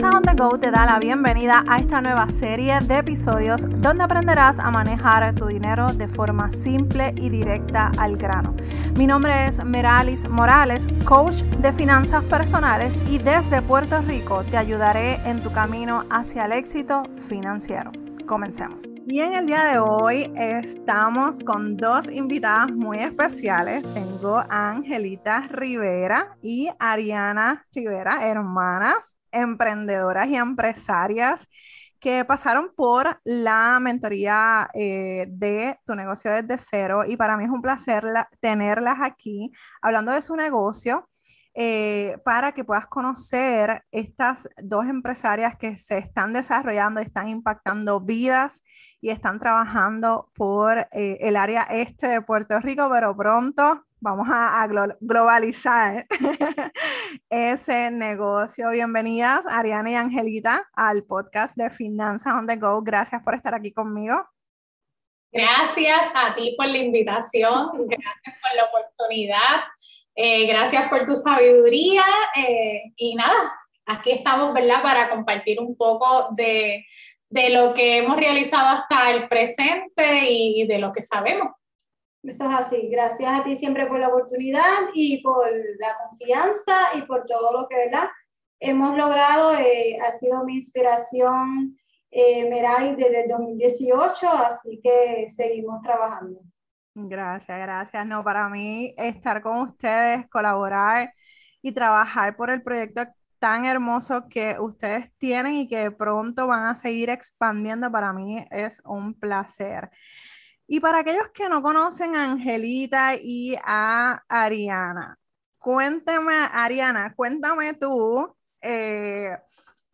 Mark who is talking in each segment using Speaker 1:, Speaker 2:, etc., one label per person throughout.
Speaker 1: Finanzas on the Go te da la bienvenida a esta nueva serie de episodios donde aprenderás a manejar tu dinero de forma simple y directa al grano. Mi nombre es Meralis Morales, coach de finanzas personales y desde Puerto Rico te ayudaré en tu camino hacia el éxito financiero. Comencemos. Y en el día de hoy estamos con dos invitadas muy especiales. Tengo a Angelita Rivera y Ariana Rivera, hermanas, emprendedoras y empresarias que pasaron por la mentoría eh, de tu negocio desde cero. Y para mí es un placer tenerlas aquí hablando de su negocio eh, para que puedas conocer estas dos empresarias que se están desarrollando, están impactando vidas y están trabajando por eh, el área este de Puerto Rico, pero pronto vamos a, globalizar ese negocio. Bienvenidas, Ariana y Angelita, al podcast de Finanzas on the Go. Gracias por estar aquí conmigo.
Speaker 2: Gracias a ti por la invitación, gracias por la oportunidad eh, gracias por tu sabiduría eh, y nada, aquí estamos, ¿verdad? Para compartir un poco de, de, lo que hemos realizado hasta el presente y de lo que sabemos.
Speaker 3: Eso es así. Gracias a ti siempre por la oportunidad y por la confianza y por todo lo que, ¿verdad? Hemos logrado. Eh, ha sido mi inspiración, eh, desde el 2018, así que seguimos trabajando.
Speaker 1: Gracias, gracias. No, para mí estar con ustedes, colaborar y trabajar por el proyecto tan hermoso que ustedes tienen y que pronto van a seguir expandiendo, para mí es un placer. Y para aquellos que no conocen a Angelita y a Ariana, cuéntame, Ariana, cuéntame tú, eh,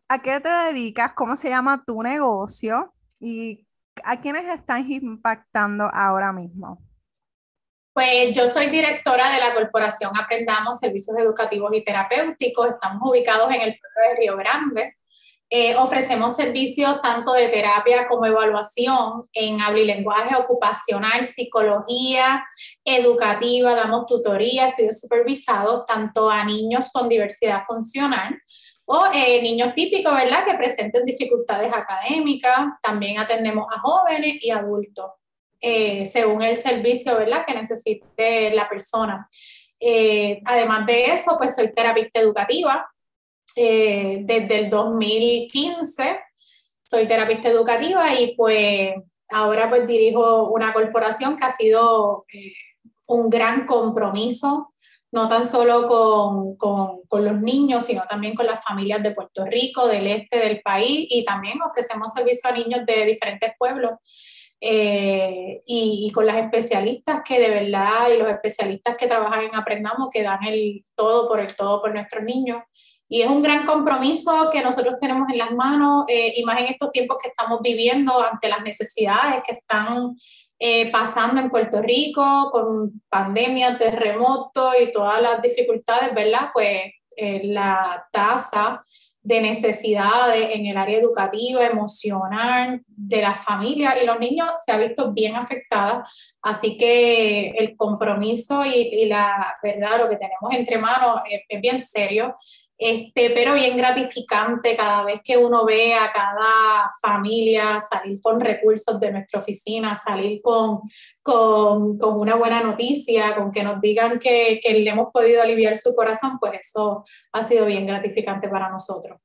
Speaker 1: ¿a qué te dedicas? ¿Cómo se llama tu negocio? ¿Y a quiénes están impactando ahora mismo?
Speaker 2: Pues yo soy directora de la corporación Aprendamos Servicios Educativos y Terapéuticos. Estamos ubicados en el pueblo de Río Grande. Eh, ofrecemos servicios tanto de terapia como evaluación en lenguaje ocupacional, psicología educativa, damos tutoría, estudios supervisados tanto a niños con diversidad funcional o eh, niños típicos, ¿verdad?, que presenten dificultades académicas. También atendemos a jóvenes y adultos. Eh, según el servicio ¿verdad? que necesite la persona. Además de eso, pues soy terapista educativa eh, desde el 2015. Soy terapista educativa y pues ahora pues dirijo una corporación que ha sido un gran compromiso, no tan solo con, con, con, los niños, sino también con las familias de Puerto Rico, del este del país y también ofrecemos servicio a niños de diferentes pueblos. Eh, y, con las especialistas que de verdad y los especialistas que trabajan en Aprendamos que dan el todo por el todo por nuestros niños. Y es un gran compromiso que nosotros tenemos en las manos, eh, y más en estos tiempos que estamos viviendo ante las necesidades que están eh, pasando en Puerto Rico con pandemia, terremoto y todas las dificultades, ¿verdad? Pues la tasa de necesidades en el área educativa, emocional, de las familias y los niños se ha visto bien afectada. Así que el compromiso y, la verdad, lo que tenemos entre manos es bien serio este, pero bien gratificante cada vez que uno ve a cada familia salir con recursos de nuestra oficina, salir con, con, una buena noticia, con que nos digan que, que, le hemos podido aliviar su corazón, pues eso ha sido bien gratificante para nosotros.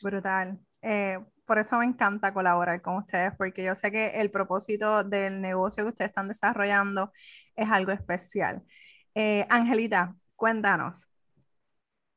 Speaker 1: Brutal. Eh, por eso me encanta colaborar con ustedes, porque yo sé que el propósito del negocio que ustedes están desarrollando es algo especial. Eh, Angelita, cuéntanos,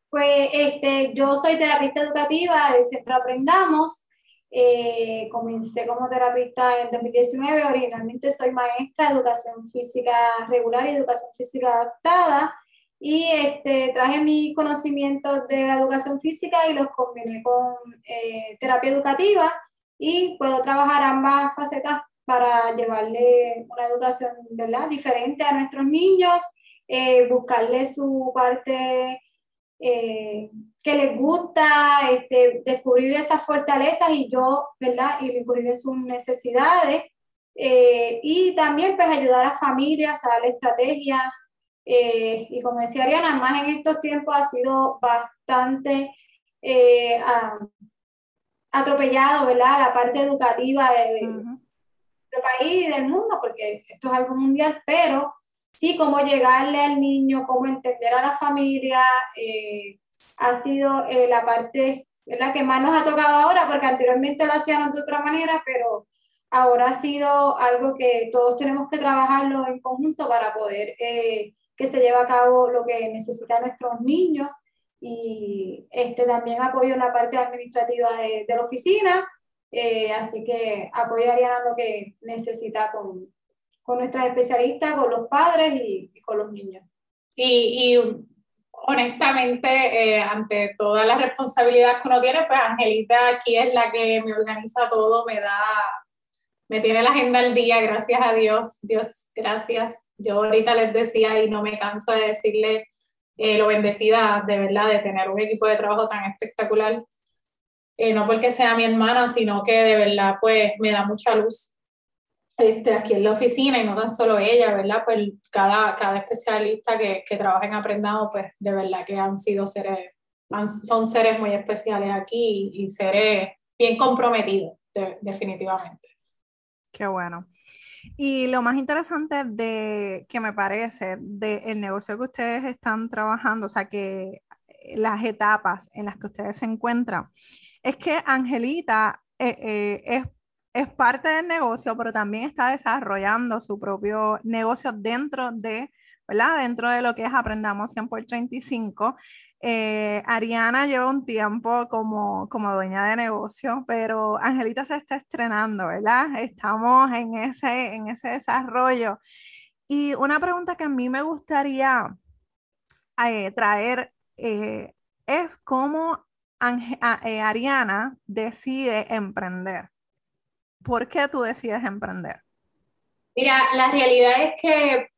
Speaker 3: pues este, yo soy terapista educativa de Centro Aprendamos. Eh, comencé como terapista en 2019. Originalmente soy maestra de educación física regular y educación física adaptada. Y este, traje mis conocimientos de la educación física y los combiné con eh, terapia educativa y puedo trabajar ambas facetas para llevarle una educación ¿verdad? diferente a nuestros niños, eh, buscarle su parte eh, que les gusta este, descubrir esas fortalezas y yo, ¿verdad? Y descubrir sus necesidades. Eh, y también pues ayudar a familias a darle estrategias. Eh, y como decía Ariana, más en estos tiempos ha sido bastante eh, atropellado, ¿verdad? La parte educativa de, del país y del mundo, porque esto es algo mundial, pero sí cómo llegarle al niño, cómo entender a la familia, eh, ha sido eh, la parte la que más nos ha tocado ahora, porque anteriormente lo hacíamos de otra manera, pero ahora ha sido algo que todos tenemos que trabajarlo en conjunto para poder eh, que se lleve a cabo lo que necesitan nuestros niños. Y este, también apoyo en la parte administrativa de, de la oficina, eh, así que apoyarían a lo que necesita con, con nuestras especialistas, con los padres y, con los niños.
Speaker 2: Y, honestamente, eh, ante toda la responsabilidad que uno tiene, pues Angelita aquí es la que me organiza todo, me da, me tiene la agenda al día, gracias a Dios, Dios, gracias. Yo ahorita les decía y no me canso de decirle eh, lo bendecida de verdad de tener un equipo de trabajo tan espectacular eh, no porque sea mi hermana, sino que de verdad pues me da mucha luz este, aquí en la oficina y no tan solo ella, ¿verdad? Pues cada, cada especialista que, que trabaja en Aprendado, pues de verdad que han sido seres, son seres muy especiales aquí y, seres bien comprometidos, definitivamente.
Speaker 1: Qué bueno. Y lo más interesante de que me parece del negocio que ustedes están trabajando, o sea, que las etapas en las que ustedes se encuentran, es que Angelita eh, eh, es, es, parte del negocio, pero también está desarrollando su propio negocio dentro de, ¿verdad? Dentro de lo que es Aprendamos 100 por 35. Eh, Ariana lleva un tiempo como, como dueña de negocio, pero Angelita se está estrenando, ¿verdad? Estamos en ese, en ese desarrollo. Y una pregunta que a mí me gustaría traer es cómo eh, Ariana decide emprender. ¿Por qué tú decides emprender?
Speaker 2: Mira, la realidad es que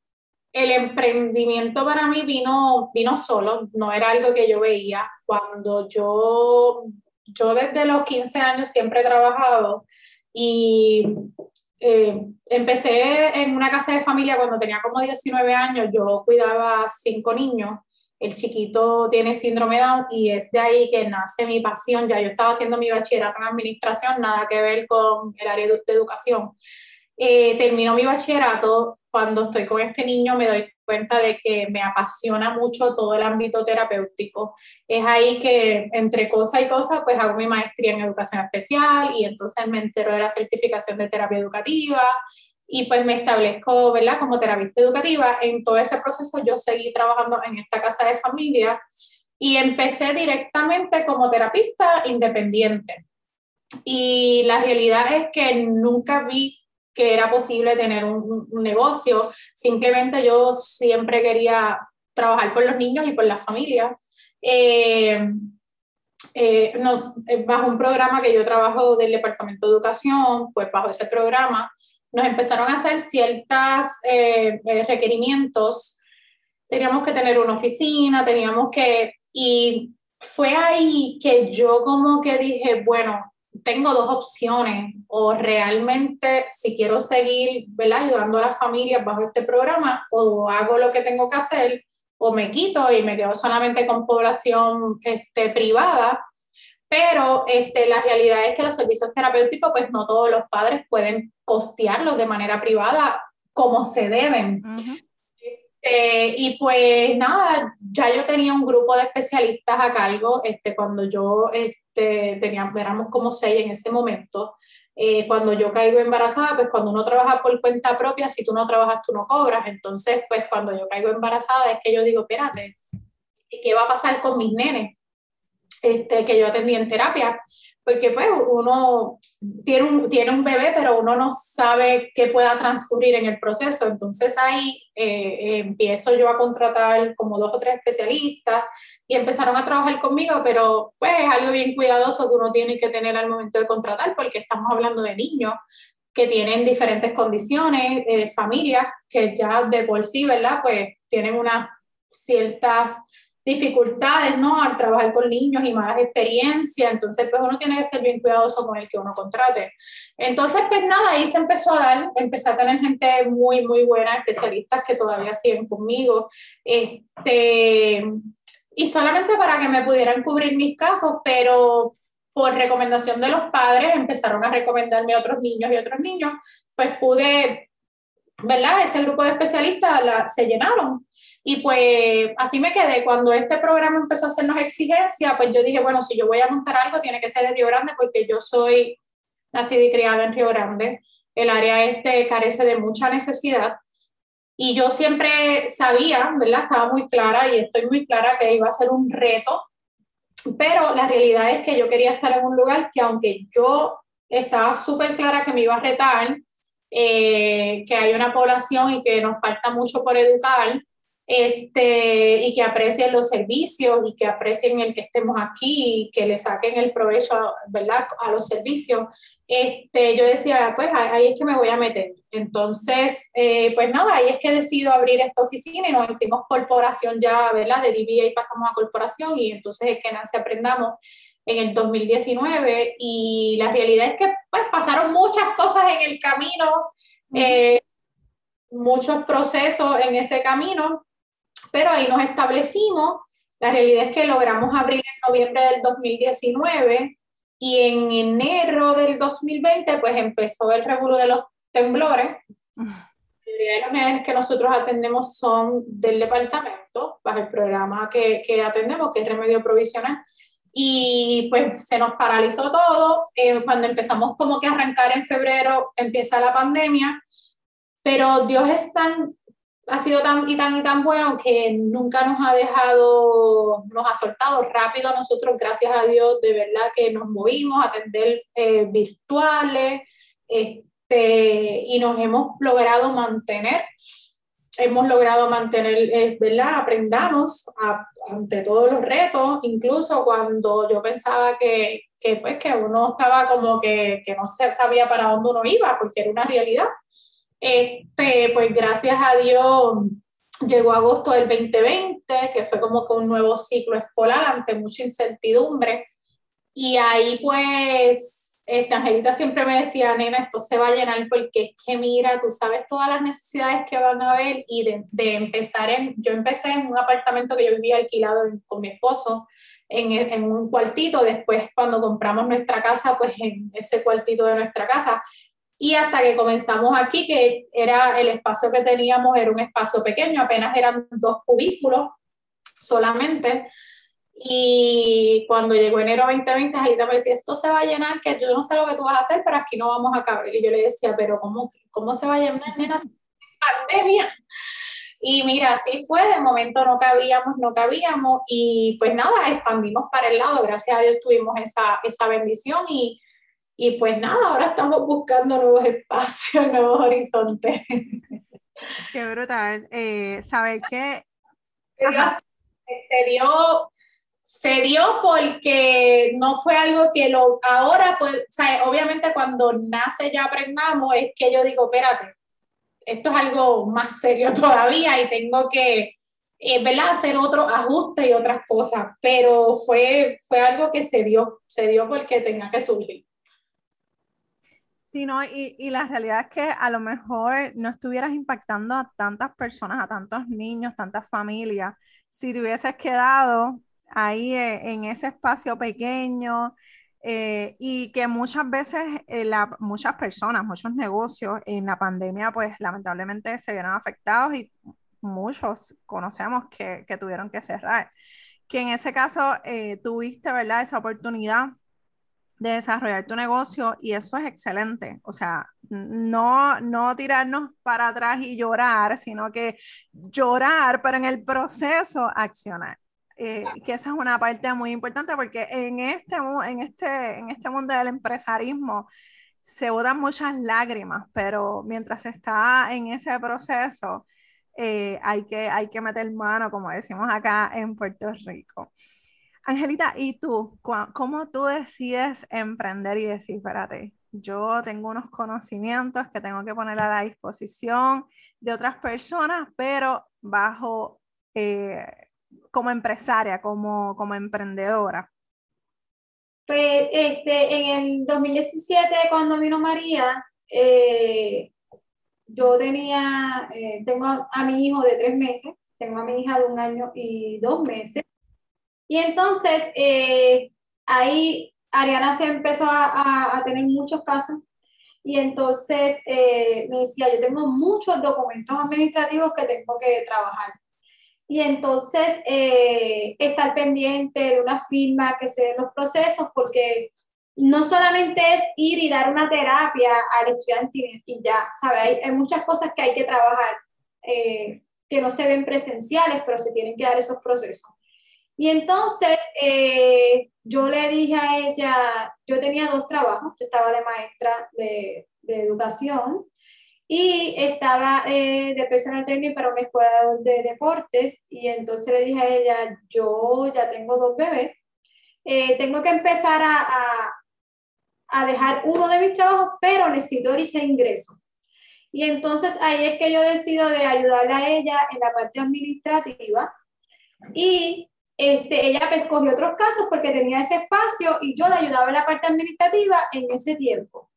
Speaker 2: el emprendimiento para mí vino, vino solo, no era algo que yo veía. Cuando yo, yo desde los 15 años siempre he trabajado y eh, empecé en una casa de familia cuando tenía como 19 años, yo cuidaba cinco niños el chiquito tiene síndrome Down y es de ahí que nace mi pasión. Ya yo estaba haciendo mi bachillerato en administración, nada que ver con el área de, educación. Eh, termino mi bachillerato, cuando estoy con este niño me doy cuenta de que me apasiona mucho todo el ámbito terapéutico. Es ahí que entre cosa y cosa, pues hago mi maestría en educación especial y entonces me entero de la certificación de terapia educativa y pues me establezco, ¿verdad? Como terapista educativa. En todo ese proceso yo seguí trabajando en esta casa de familia y empecé directamente como terapista independiente. Y la realidad es que nunca vi que era posible tener un, negocio, simplemente yo siempre quería trabajar por los niños y por las familias. Eh, eh, eh, bajo un programa que yo trabajo del Departamento de Educación, pues bajo ese programa nos empezaron a hacer ciertos eh, eh, requerimientos. Teníamos que tener una oficina, teníamos que... Y fue ahí que yo como que dije, bueno, tengo dos opciones, o realmente si quiero seguir ¿verdad? ayudando a las familias bajo este programa, o hago lo que tengo que hacer, o me quito y me quedo solamente con población este, privada, pero este, la realidad es que los servicios terapéuticos, pues no todos los padres pueden costearlos de manera privada como se deben. Este, y pues nada, ya yo tenía un grupo de especialistas a cargo, este, cuando yo este, tenía, éramos como seis en ese momento. Eh, cuando yo caigo embarazada, pues cuando uno trabaja por cuenta propia, si tú no trabajas, tú no cobras. Entonces, pues cuando yo caigo embarazada es que yo digo, espérate, ¿qué va a pasar con mis nenes? Este, que yo atendí en terapia, porque pues uno tiene un, tiene un bebé, pero uno no sabe qué pueda transcurrir en el proceso. Entonces ahí eh, empiezo yo a contratar como dos o tres especialistas y empezaron a trabajar conmigo, pero pues es algo bien cuidadoso que uno tiene que tener al momento de contratar, porque estamos hablando de niños que tienen diferentes condiciones, eh, familias que ya de por sí, ¿verdad? Pues tienen unas ciertas dificultades, ¿no? Al trabajar con niños y malas experiencias, entonces pues uno tiene que ser bien cuidadoso con el que uno contrate. Entonces pues nada, ahí se empezó a dar, empecé a tener gente muy, muy buena, especialistas que todavía siguen conmigo, este, y solamente para que me pudieran cubrir mis casos, pero por recomendación de los padres empezaron a recomendarme a otros niños y otros niños, pues pude, ¿verdad? Ese grupo de especialistas la, se llenaron. Y pues así me quedé. Cuando este programa empezó a hacernos exigencia, pues yo dije, bueno, si yo voy a montar algo, tiene que ser en Río Grande, porque yo soy nacida y criada en Río Grande. El área este carece de mucha necesidad. Y yo siempre sabía, ¿verdad? Estaba muy clara y estoy muy clara que iba a ser un reto, pero la realidad es que yo quería estar en un lugar que aunque yo estaba súper clara que me iba a retar, eh, que hay una población y que nos falta mucho por educar, este, y que aprecien los servicios y que aprecien el que estemos aquí y que le saquen el provecho ¿verdad? a los servicios, este, yo decía, pues ahí es que me voy a meter. Entonces, eh, pues nada, ahí es que decido abrir esta oficina y nos hicimos corporación ya, ¿verdad? De DBA y pasamos a corporación y entonces es que nace Aprendamos en el 2019 y la realidad es que pues pasaron muchas cosas en el camino, eh, muchos procesos en ese camino, pero ahí nos establecimos. La realidad es que logramos abrir en noviembre del 2019 y en enero del 2020 pues empezó el regulo de los temblores. La mayoría de que nosotros atendemos son del departamento, bajo el programa que, que atendemos, que es remedio provisional. Y pues se nos paralizó todo. Eh, cuando empezamos como que a arrancar en febrero, empieza la pandemia. Pero Dios es tan ha sido tan y tan y tan bueno que nunca nos ha dejado, nos ha soltado rápido nosotros, gracias a Dios, de verdad que nos movimos a atender eh, virtuales este, y nos hemos logrado mantener, hemos logrado mantener, eh, ¿verdad? Aprendamos ante todos los retos, incluso cuando yo pensaba que, que, pues, que uno estaba como que, que no sabía para dónde uno iba, porque era una realidad este, pues gracias a Dios llegó agosto del 2020, que fue como que un nuevo ciclo escolar ante mucha incertidumbre. Y ahí pues, esta Angelita siempre me decía, nena, esto se va a llenar porque es que mira, tú sabes todas las necesidades que van a haber y de, de empezar en, yo empecé en un apartamento que yo vivía alquilado con mi esposo, en, en, un cuartito, después cuando compramos nuestra casa, pues en ese cuartito de nuestra casa, y hasta que comenzamos aquí, que era el espacio que teníamos, era un espacio pequeño, apenas eran dos cubículos solamente. Y cuando llegó enero 2020, Angelita me decía, esto se va a llenar, que yo no sé lo que tú vas a hacer, pero aquí no vamos a caber. Y yo le decía, pero ¿cómo, cómo se va a llenar, nena? Pandemia. Y mira, así fue, de momento no cabíamos, no cabíamos, y pues nada, expandimos para el lado, gracias a Dios tuvimos esa, esa bendición y y pues nada, ahora estamos buscando nuevos espacios, nuevos horizontes.
Speaker 1: Qué brutal. Eh, ¿Sabes qué?
Speaker 2: Se dio, se dio porque no fue algo que lo, ahora, pues, o sea, obviamente cuando nace ya aprendamos, es que yo digo, espérate, esto es algo más serio todavía y tengo que, eh, ¿verdad? Hacer otro ajuste y otras cosas, pero fue, fue algo que se dio, se dio porque tenía que surgir.
Speaker 1: Sí, y, y, la realidad es que a lo mejor no estuvieras impactando a tantas personas, a tantos niños, tantas familias, si te hubieses quedado ahí eh, en ese espacio pequeño eh, y que muchas veces eh, la, muchas personas, muchos negocios en la pandemia, pues lamentablemente se vieron afectados y muchos conocemos que, que tuvieron que cerrar. Que en ese caso tuviste, ¿verdad? Esa oportunidad de desarrollar tu negocio y eso es excelente. O sea, no, no tirarnos para atrás y llorar, sino que llorar, pero en el proceso accionar. Eh, que esa es una parte muy importante porque en este, en, este, en este mundo del empresarismo se botan muchas lágrimas, pero mientras está en ese proceso, eh, hay, que, hay que meter mano, como decimos acá en Puerto Rico. Angelita, ¿y tú? ¿Cómo tú decides emprender y decir, espérate, yo tengo unos conocimientos que tengo que poner a la disposición de otras personas, pero bajo, eh, como empresaria, como, como emprendedora?
Speaker 3: Pues este, en el 2017, cuando vino María, eh, yo tenía, eh, tengo a mi hijo de tres meses, tengo a mi hija de un año y dos meses. Y entonces eh, ahí Ariana se empezó a, tener muchos casos y entonces eh, me decía, yo tengo muchos documentos administrativos que tengo que trabajar. Y entonces eh, estar pendiente de una firma que se den los procesos, porque no solamente es ir y dar una terapia al estudiante y ya, ¿sabes? Hay, muchas cosas que hay que trabajar que no se ven presenciales, pero se tienen que dar esos procesos. Y entonces eh, yo le dije a ella, yo tenía dos trabajos, yo estaba de maestra de, de educación y estaba eh, de personal training para una escuela de deportes y entonces le dije a ella, yo ya tengo dos bebés, tengo que empezar a, a, a dejar uno de mis trabajos, pero necesito ese ingreso. Y entonces ahí es que yo decido de ayudarle a ella en la parte administrativa y este, ella pues cogió otros casos porque tenía ese espacio y yo la ayudaba en la parte administrativa en ese tiempo.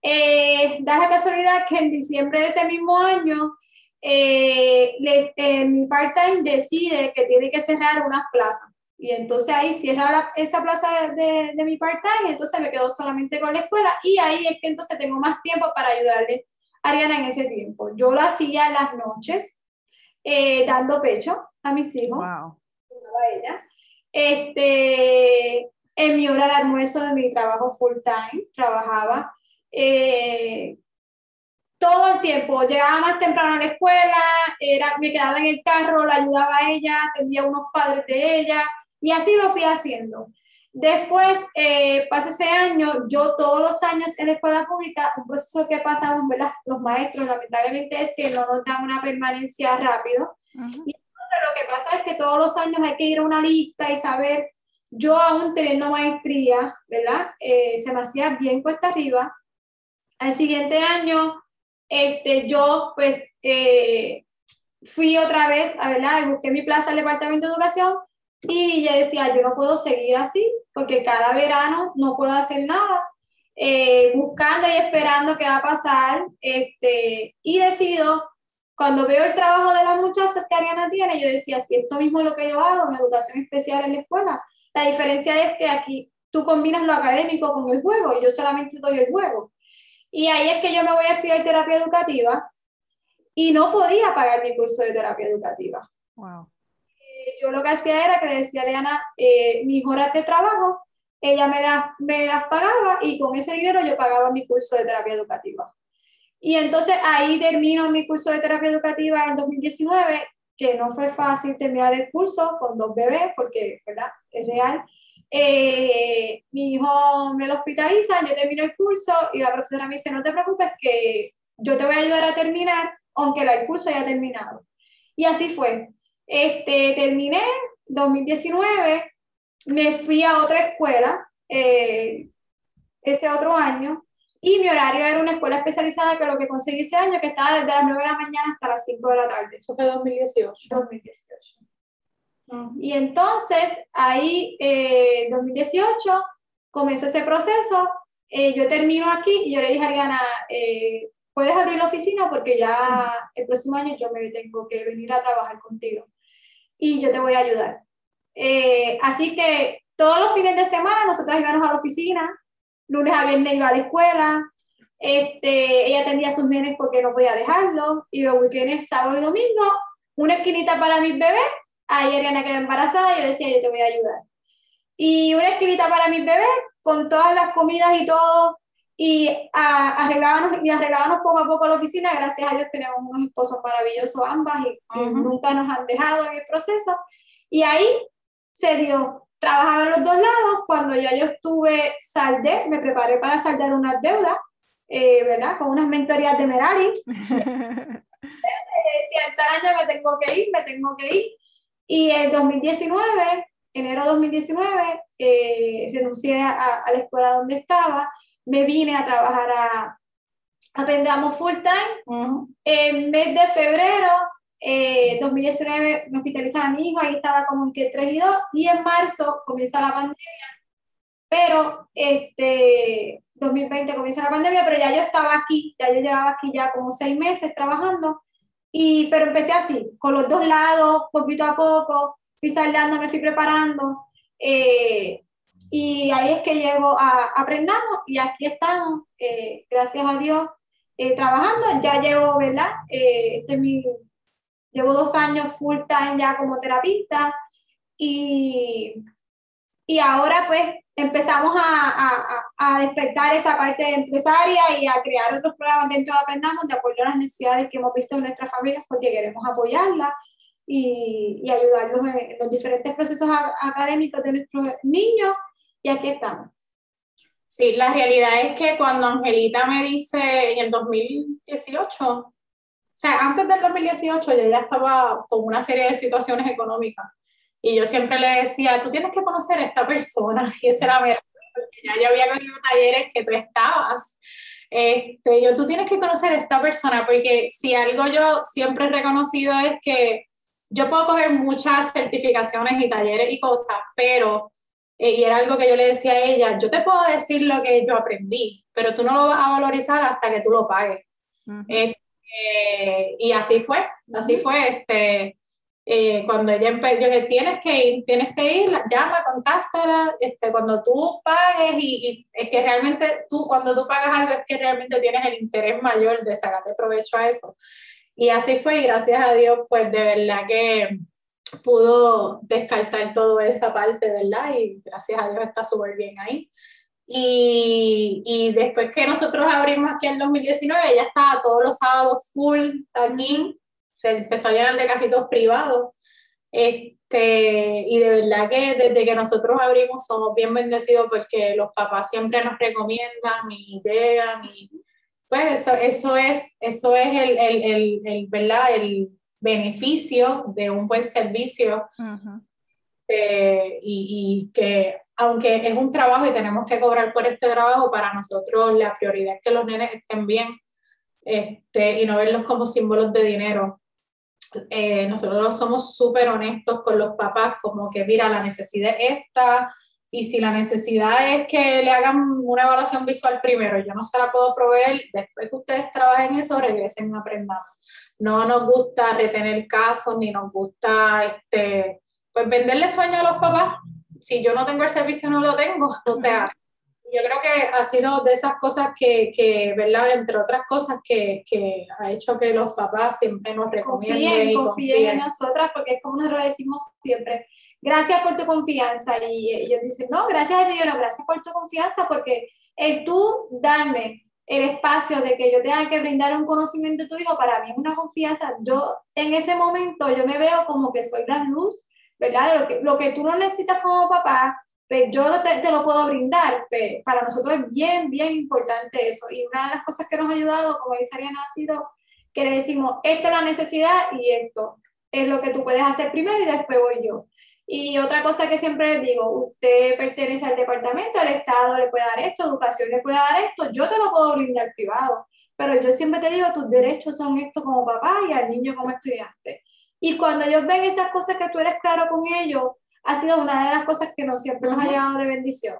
Speaker 3: Eh, da la casualidad que en diciembre de ese mismo año eh, les, eh, mi part-time decide que tiene que cerrar unas plazas. Y entonces ahí cierra esa plaza de, de mi part-time, entonces me quedo solamente con la escuela y ahí es que entonces tengo más tiempo para ayudarle a Ariana en ese tiempo. Yo lo hacía las noches, eh, dando pecho a mis hijos. Wow. A ella. Este, en mi hora de almuerzo de mi trabajo full time, trabajaba eh, todo el tiempo. Llegaba más temprano a la escuela, era, me quedaba en el carro, la ayudaba a ella, atendía unos padres de ella, y así lo fui haciendo. Después, eh, pasa ese año, yo todos los años en la escuela pública, un proceso que pasamos, los maestros, lamentablemente, es que no nos dan una permanencia rápido. Y lo que pasa es que todos los años hay que ir a una lista y saber, yo aún teniendo maestría, ¿verdad? Eh, se me hacía bien cuesta arriba. Al siguiente año, este, yo pues eh, fui otra vez, ¿verdad? busqué mi plaza al Departamento de Educación y ella decía, yo no puedo seguir así, porque cada verano no puedo hacer nada, eh, buscando y esperando qué va a pasar, este, y decido, cuando veo el trabajo de las muchachas que Ariana tiene, yo decía, si esto mismo es lo que yo hago en educación especial en la escuela, la diferencia es que aquí tú combinas lo académico con el juego, y yo solamente doy el juego. Y ahí es que yo me voy a estudiar terapia educativa, y no podía pagar mi curso de terapia educativa. Wow yo lo que hacía era que le decía a Leana eh, mis horas de trabajo, ella me las, me las pagaba y con ese dinero yo pagaba mi curso de terapia educativa. Y entonces ahí termino mi curso de terapia educativa en 2019, que no fue fácil terminar el curso con dos bebés, porque, ¿verdad? Es real. Eh, mi hijo me lo hospitaliza, yo termino el curso y la profesora me dice, no te preocupes que yo te voy a ayudar a terminar, aunque el curso haya terminado. Y así fue. Este, terminé 2019, me fui a otra escuela eh, ese otro año y mi horario era una escuela especializada que lo que conseguí ese año, que estaba desde las 9 de la mañana hasta las 5 de la tarde.
Speaker 2: Eso fue 2018.
Speaker 3: 2018. Y entonces, ahí, eh, 2018, comenzó ese proceso. Eh, yo termino aquí y yo le dije a Ariana, eh, puedes abrir la oficina porque ya el próximo año yo me tengo que venir a trabajar contigo y yo te voy a ayudar. Eh, así que todos los fines de semana nosotros íbamos a la oficina, lunes a viernes iba a la escuela, este, ella atendía a sus nenes porque no podía dejarlos, y los weekends, sábado y domingo, una esquinita para mis bebés, ahí Ariana quedó embarazada y yo decía, yo te voy a ayudar. Y una esquinita para mis bebés, con todas las comidas y todo, y arreglábamos, y arreglábamos poco a poco la oficina. Gracias a Dios tenemos unos esposos maravillosos ambas y nunca nos han dejado en el proceso. Y ahí se dio, trabajaba en los dos lados. Cuando ya yo estuve, saldé, me preparé para saldar unas deudas, eh, ¿verdad? Con unas mentorías de Merari. Decía, tal año me tengo que ir, me tengo que ir. Y en 2019, enero de 2019, eh, renuncié a, a la escuela donde estaba me vine a trabajar a Aprendamos Full Time. En mes de febrero eh, 2019 me hospitalizaba a mi hijo, ahí estaba como que 3 y 2, y en marzo comienza la pandemia, pero este 2020 comienza la pandemia, pero ya yo estaba aquí, ya yo llevaba aquí ya como 6 meses trabajando, y, pero empecé así, con los dos lados, poquito a poco, fui saliendo, me fui preparando, Eh, y ahí es que llego a Aprendamos y aquí estamos, eh, gracias a Dios, eh, trabajando. Ya llevo, ¿verdad? este mi, llevo dos años full time ya como terapista y, y ahora pues empezamos a, a, a, despertar esa parte empresaria y a crear otros programas dentro de Aprendamos de apoyo a las necesidades que hemos visto en nuestras familias porque queremos apoyarlas y, y ayudarlos en, los diferentes procesos académicos de nuestros niños y aquí estamos.
Speaker 2: Sí, la realidad es que cuando Angelita me dice en el 2018, o sea, antes del 2018 yo ya estaba con una serie de situaciones económicas y yo siempre le decía, tú tienes que conocer a esta persona, y ese era mi porque ya yo había cogido talleres que tú estabas. Este, yo, tú tienes que conocer a esta persona, porque si algo yo siempre he reconocido es que yo puedo coger muchas certificaciones y talleres y cosas, pero, eh, y era algo que yo le decía a ella, yo te puedo decir lo que yo aprendí, pero tú no lo vas a valorizar hasta que tú lo pagues. Este, y así fue, así fue. Este, eh, cuando ella empezó, yo dije, tienes que ir, tienes que ir, llama, contáctala, este, cuando tú pagues y, es que realmente tú, cuando tú pagas algo es que realmente tienes el interés mayor de sacarle provecho a eso. Y así fue, y gracias a Dios, pues de verdad que pudo descartar toda esa parte, ¿verdad? Y gracias a Dios está súper bien ahí. Y, y, después que nosotros abrimos aquí en 2019, ella estaba todos los sábados full aquí se empezó a llenar de casitos privados. Este, y de verdad que desde que nosotros abrimos somos bien bendecidos porque los papás siempre nos recomiendan y llegan y pues eso, eso es, eso es el, el, el, el ¿verdad? el beneficio de un buen servicio eh, y, y, que aunque es un trabajo y tenemos que cobrar por este trabajo, para nosotros la prioridad es que los nenes estén bien este, y no verlos como símbolos de dinero. Eh, nosotros somos súper honestos con los papás, como que mira, la necesidad es esta, y si la necesidad es que le hagan una evaluación visual primero, yo no se la puedo proveer, después que ustedes trabajen eso, regresen a aprendamos. No nos gusta retener casos, ni nos gusta este, pues venderle sueño a los papás. Si yo no tengo el servicio, no lo tengo. O sea, yo creo que ha sido de esas cosas que, que ¿verdad? Entre otras cosas que, que, ha hecho que los papás siempre nos recomienden confíen, y
Speaker 3: confíen, en nosotras, porque es como nosotros decimos siempre, gracias por tu confianza. Y ellos dicen, no, gracias a Dios, no, gracias por tu confianza, porque el tú darme el espacio de que yo tenga que brindar un conocimiento a tu hijo, para mí es una confianza. Yo en ese momento, yo me veo como que soy la luz, lo que, tú no necesitas como papá, pues yo te, lo puedo brindar. Pues para nosotros es bien, bien importante eso. Y una de las cosas que nos ha ayudado, como dice Ariana, ha sido que le decimos, esta es la necesidad y esto es lo que tú puedes hacer primero y después voy yo. Y otra cosa que siempre les digo, usted pertenece al departamento, el Estado le puede dar esto, educación le puede dar esto, yo te lo puedo brindar privado, pero yo siempre te digo, tus derechos son esto como papá y al niño como estudiante. Y cuando ellos ven esas cosas que tú eres claro con ellos, ha sido una de las cosas que nos siempre nos ha llevado de bendición.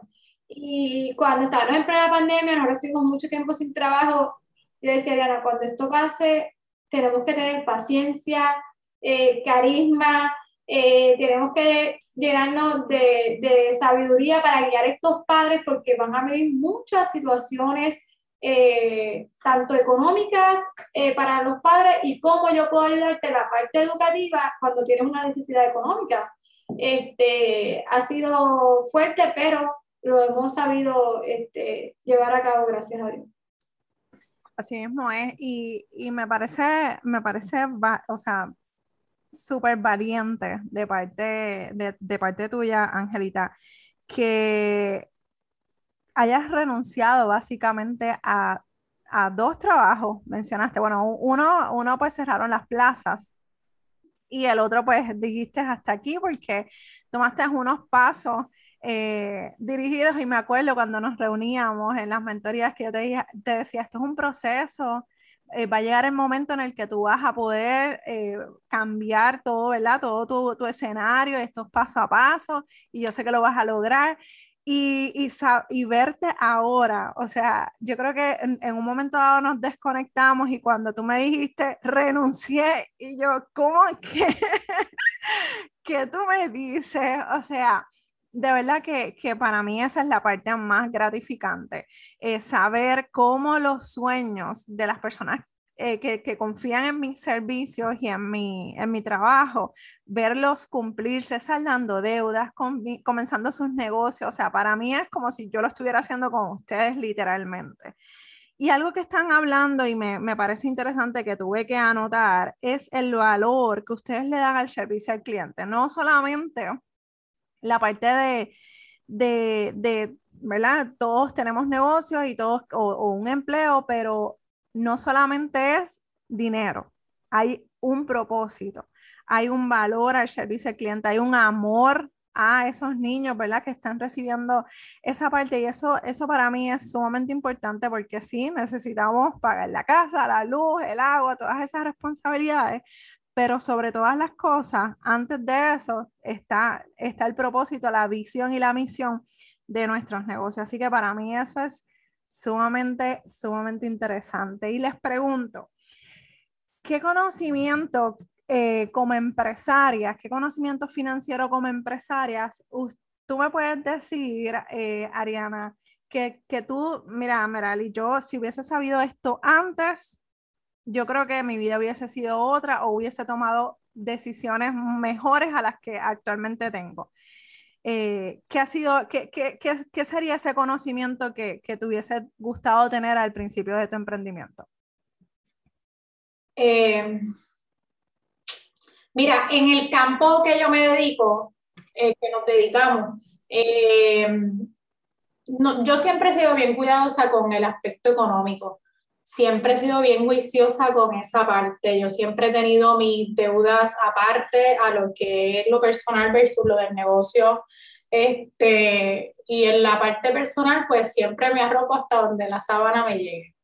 Speaker 3: Y cuando estábamos en plena pandemia, nosotros estuvimos mucho tiempo sin trabajo, yo decía, Diana, cuando esto pase, tenemos que tener paciencia, eh, carisma, eh, tenemos que llenarnos de, de, sabiduría para guiar a estos padres porque van a venir muchas situaciones, eh, tanto económicas para los padres y cómo yo puedo ayudarte en la parte educativa cuando tienes una necesidad económica. Este, ha sido fuerte, pero lo hemos sabido este, llevar a cabo, gracias a Dios.
Speaker 1: Así mismo es, y, y me parece, me parece, o sea, súper valiente de parte, de, de parte tuya, Angelita, que hayas renunciado básicamente a, a, dos trabajos, mencionaste, bueno, uno, uno pues cerraron las plazas y el otro pues dijiste hasta aquí porque tomaste unos pasos eh, dirigidos y me acuerdo cuando nos reuníamos en las mentorías que yo te, te decía, esto es un proceso, eh, va a llegar el momento en el que tú vas a poder eh, cambiar todo, ¿verdad? Todo tu, tu, escenario, estos paso a paso, y yo sé que lo vas a lograr. Y, y, y verte ahora, o sea, yo creo que en, un momento dado nos desconectamos y cuando tú me dijiste renuncié, y yo, ¿cómo que, que tú me dices? O sea, de verdad que, que, para mí esa es la parte más gratificante, saber cómo los sueños de las personas eh, que, confían en mis servicios y en mi, en mi trabajo, verlos cumplirse, saldando deudas, comenzando sus negocios, o sea, para mí es como si yo lo estuviera haciendo con ustedes literalmente. Y algo que están hablando y me, me, parece interesante que tuve que anotar es el valor que ustedes le dan al servicio al cliente. No solamente la parte de, de, de ¿verdad? Todos tenemos negocios y todos, o, un empleo, pero no solamente es dinero, hay un propósito, hay un valor al servicio al cliente, hay un amor a esos niños, ¿verdad? Que están recibiendo esa parte y eso, eso para mí es sumamente importante porque sí, necesitamos pagar la casa, la luz, el agua, todas esas responsabilidades, pero sobre todas las cosas, antes de eso está, está el propósito, la visión y la misión de nuestros negocios. Así que para mí eso es sumamente, sumamente interesante. Y les pregunto, ¿qué conocimiento eh, como empresarias, qué conocimiento financiero como empresarias, tú me puedes decir, eh, Ariana, que, que, tú, mira, Merali, yo si hubiese sabido esto antes, yo creo que mi vida hubiese sido otra o hubiese tomado decisiones mejores a las que actualmente tengo. Eh, ¿qué, ha sido, qué, qué, qué, sería ese conocimiento que, que te hubiese gustado tener al principio de tu emprendimiento?
Speaker 2: Eh, Mira, en el campo que yo me dedico, eh, que nos dedicamos, yo siempre he sido bien cuidadosa con el aspecto económico. Siempre he sido bien juiciosa con esa parte. Yo siempre he tenido mis deudas aparte a lo que es lo personal versus lo del negocio. Este, y en la parte personal, pues siempre me arropo hasta donde la sábana me llegue.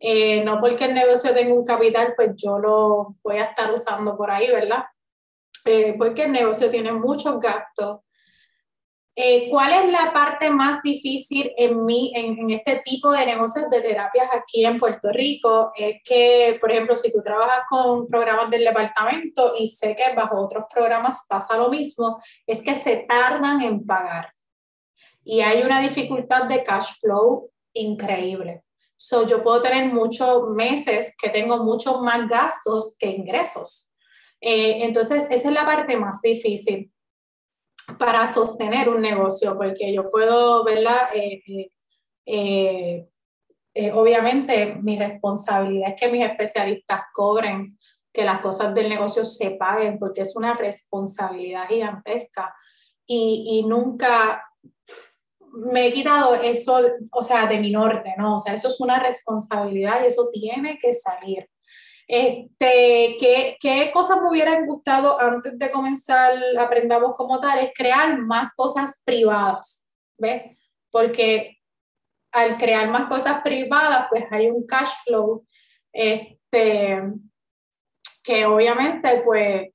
Speaker 2: Eh, no porque el negocio tenga un capital, pues yo lo voy a estar usando por ahí, ¿verdad? Eh, porque el negocio tiene muchos gastos. Eh, ¿Cuál es la parte más difícil en, mí, en, este tipo de negocios de terapias aquí en Puerto Rico? Es que, por ejemplo, si tú trabajas con programas del departamento y sé que bajo otros programas pasa lo mismo, es que se tardan en pagar. Y hay una dificultad de cash flow increíble. So, yo puedo tener muchos meses que tengo muchos más gastos que ingresos. Eh, entonces, esa es la parte más difícil para sostener un negocio, porque yo puedo, verla, eh, eh, obviamente mi responsabilidad es que mis especialistas cobren, que las cosas del negocio se paguen, porque es una responsabilidad gigantesca. Y, y nunca me he quitado eso, o sea, de mi norte, ¿no? O sea, eso es una responsabilidad y eso tiene que salir. Este, ¿qué, ¿Qué cosas me hubieran gustado antes de comenzar Aprendamos como tal? Es crear más cosas privadas, ¿ves? Porque al crear más cosas privadas, pues hay un cash flow, este, que obviamente, pues,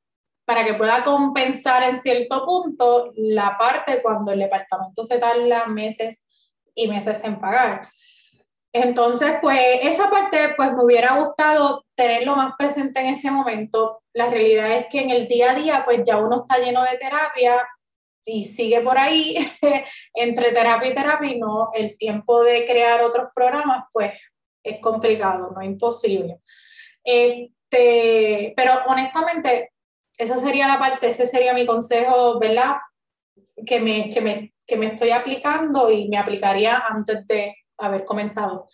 Speaker 2: para que pueda compensar en cierto punto la parte cuando el departamento se tarda meses y meses en pagar. Entonces, pues esa parte, pues me hubiera gustado tenerlo más presente en ese momento. La realidad es que en el día a día, pues ya uno está lleno de terapia y sigue por ahí entre terapia y terapia y no, el tiempo de crear otros programas, pues es complicado, no es imposible. Este, pero honestamente, esa sería la parte, ese sería mi consejo, ¿verdad? Que me, que me, que me estoy aplicando y me aplicaría antes de haber comenzado.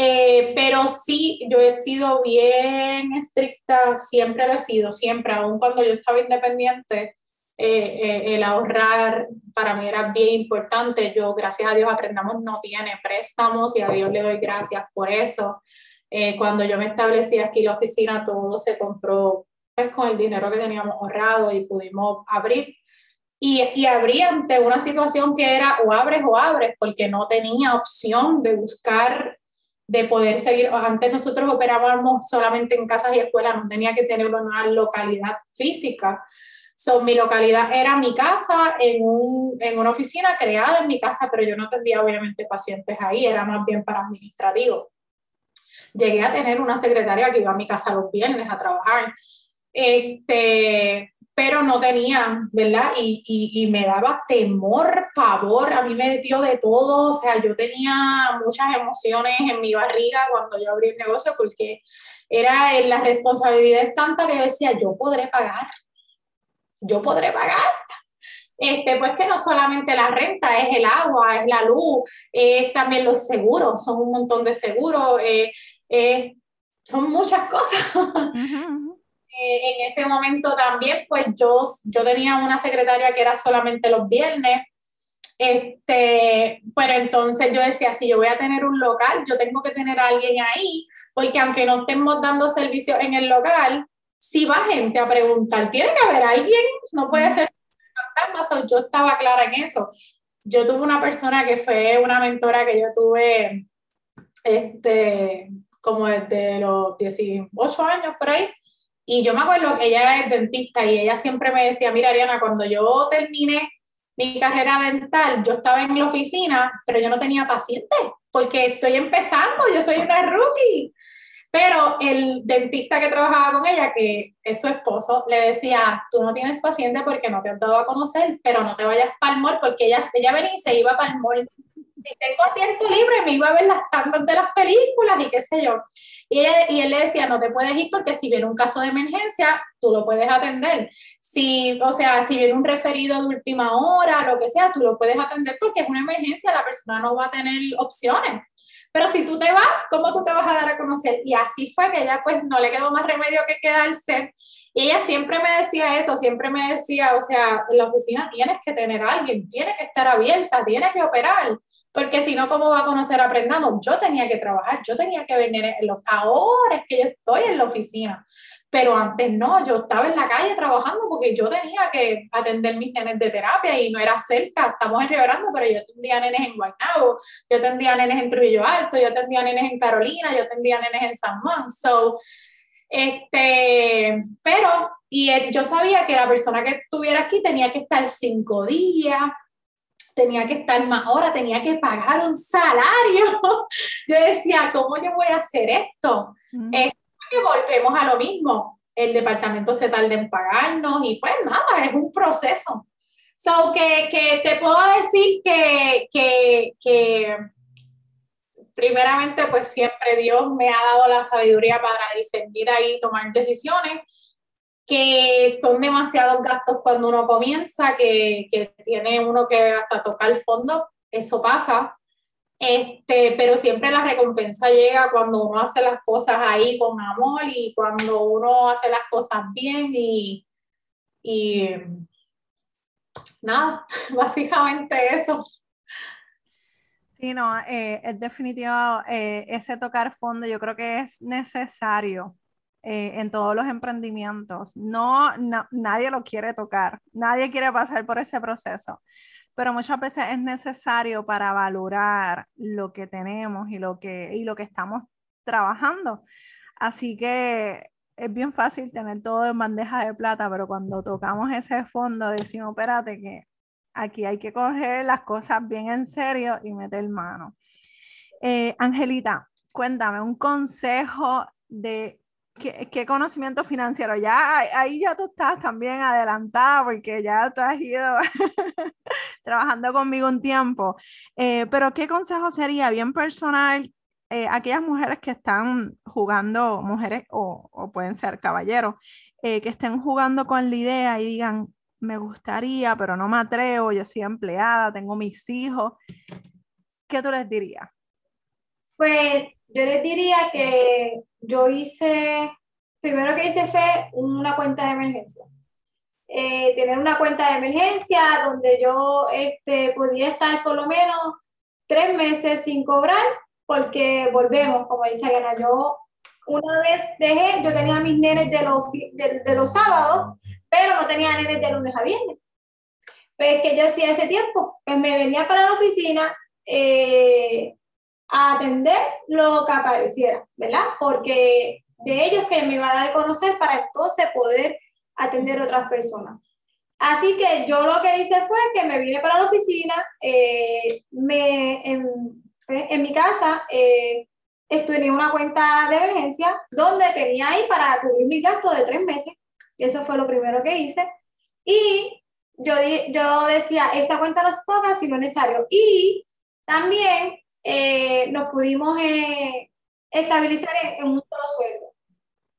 Speaker 2: Eh, pero sí, yo he sido bien estricta, siempre lo he sido, siempre, aun cuando yo estaba independiente, eh, eh, el ahorrar para mí era bien importante. Yo, gracias a Dios, Aprendamos no tiene préstamos y a Dios le doy gracias por eso. cuando yo me establecí aquí en la oficina, todo se compró pues, con el dinero que teníamos ahorrado y pudimos abrir y, y abrí ante una situación que era o abres o abres, porque no tenía opción de buscar, de poder seguir. Antes nosotros operábamos solamente en casas y escuelas, no tenía que tener una localidad física. So, mi localidad era mi casa en, un, en una oficina creada en mi casa, pero yo no tendría obviamente pacientes ahí, era más bien para administrativo. Llegué a tener una secretaria que iba a mi casa los viernes a trabajar. Este, pero no tenía, ¿verdad? Y, y, y, me daba temor, pavor, a mí me dio de todo, o sea, yo tenía muchas emociones en mi barriga cuando yo abrí el negocio porque era la responsabilidad es tanta que yo decía, yo podré pagar, yo podré pagar. Este, pues que no solamente la renta, es el agua, es la luz, es también los seguros, son un montón de seguros, eh, eh, son muchas cosas. Eh, en ese momento también, pues yo, yo tenía una secretaria que era solamente los viernes, este, pero entonces yo decía, si yo voy a tener un local, yo tengo que tener a alguien ahí, porque aunque no estemos dando servicio en el local, si va gente a preguntar, tiene que haber alguien, no puede ser yo estaba clara en eso. Yo tuve una persona que fue una mentora que yo tuve, este, como desde los 18 años por ahí, y yo me acuerdo que ella es dentista y ella siempre me decía, mira Ariana, cuando yo terminé mi carrera dental, yo estaba en la oficina, pero yo no tenía pacientes, porque estoy empezando, yo soy una rookie. Pero el dentista que trabajaba con ella, que es su esposo, le decía, tú no tienes paciente porque no te has dado a conocer, pero no te vayas para el mall, porque ella, ella venía y se iba para el mall. Y tengo tiempo libre, me iba a ver las tandas de las películas y qué sé yo. Y, y él le decía, no te puedes ir porque si viene un caso de emergencia, tú lo puedes atender. Si, o sea, si viene un referido de última hora, lo que sea, tú lo puedes atender porque es una emergencia, la persona no va a tener opciones. Pero si tú te vas, ¿cómo tú te vas a dar a conocer? Y así fue que ella pues no le quedó más remedio que quedarse. Y ella siempre me decía eso, siempre me decía, o sea, en la oficina tienes que tener a alguien, tiene que estar abierta, tiene que operar, porque si no, ¿cómo va a conocer Aprendamos? Yo tenía que trabajar, yo tenía que venir, en los, ahora es que yo estoy en la oficina, pero antes no, yo estaba en la calle trabajando porque yo tenía que atender mis nenes de terapia y no era cerca, estamos en pero yo atendía nenes en Guaynabo, yo atendía nenes en Trujillo Alto, yo atendía nenes en Carolina, yo atendía nenes en San Juan, so, este, pero, y yo sabía que la persona que estuviera aquí tenía que estar cinco días, tenía que estar más horas, tenía que pagar un salario. Yo decía, ¿cómo yo voy a hacer esto? que volvemos a lo mismo. El departamento se tarda en pagarnos y pues nada, es un proceso. So, que, que te puedo decir que, que, que, primeramente, pues siempre Dios me ha dado la sabiduría para discernir ahí y tomar decisiones que son demasiados gastos cuando uno comienza, que, que tiene uno que hasta tocar fondo, eso pasa, este, pero siempre la recompensa llega cuando uno hace las cosas ahí con amor y cuando uno hace las cosas bien y, y nada, básicamente eso.
Speaker 1: Sí, no, eh, es definitivo eh, ese tocar fondo, yo creo que es necesario eh, en todos los emprendimientos. No, nadie lo quiere tocar, nadie quiere pasar por ese proceso, pero muchas veces es necesario para valorar lo que tenemos y lo que, y lo que estamos trabajando. Así que es bien fácil tener todo en bandeja de plata, pero cuando tocamos ese fondo decimos, espérate, que aquí hay que coger las cosas bien en serio y meter mano. Eh, Angelita, cuéntame un consejo de ¿Qué, conocimiento financiero? Ya ahí ya tú estás también adelantada porque ya tú has ido trabajando conmigo un tiempo. Eh, pero ¿qué consejo sería bien personal eh, aquellas mujeres que están jugando, mujeres o, pueden ser caballeros, eh, que estén jugando con la idea y digan, me gustaría, pero no me atrevo, yo soy empleada, tengo mis hijos? ¿Qué tú les dirías?
Speaker 3: Pues yo les diría que yo hice, primero que hice fue una cuenta de emergencia. Eh, tener una cuenta de emergencia donde yo este, podía estar por lo menos tres meses sin cobrar, porque volvemos, como dice Ana, yo una vez dejé, yo tenía mis nenes de los, de, los sábados, pero no tenía nenes de lunes a viernes. Pues que yo hacía ese tiempo, pues me venía para la oficina, eh, atender lo que apareciera, ¿verdad? Porque de ellos que me iba a dar a conocer para entonces poder atender otras personas. Así que yo lo que hice fue que me vine para la oficina, eh, me, en, en, mi casa eh, en una cuenta de emergencia donde tenía ahí para cubrir mi gasto de tres meses. Eso fue lo primero que hice. Y yo, yo decía, esta cuenta nos ponga si no es necesario. Y también eh, nos pudimos eh, estabilizar en, un solo sueldo.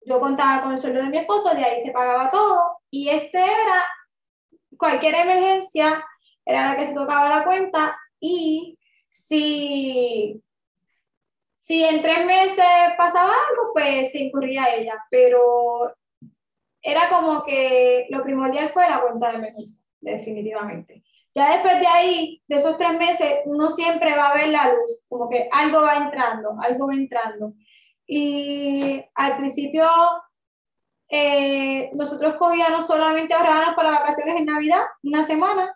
Speaker 3: Yo contaba con el sueldo de mi esposo, de ahí se pagaba todo. Y este era, cualquier emergencia, era la que se tocaba la cuenta. Y si si en tres meses pasaba algo, pues se incurría ella, pero era como que lo primordial fue la cuenta de emergencia, definitivamente. Ya después de ahí, de esos tres meses, uno siempre va a ver la luz, como que algo va entrando, algo va entrando. Y al principio, eh, nosotros cogíamos solamente ahorrábamos para vacaciones en Navidad, una semana,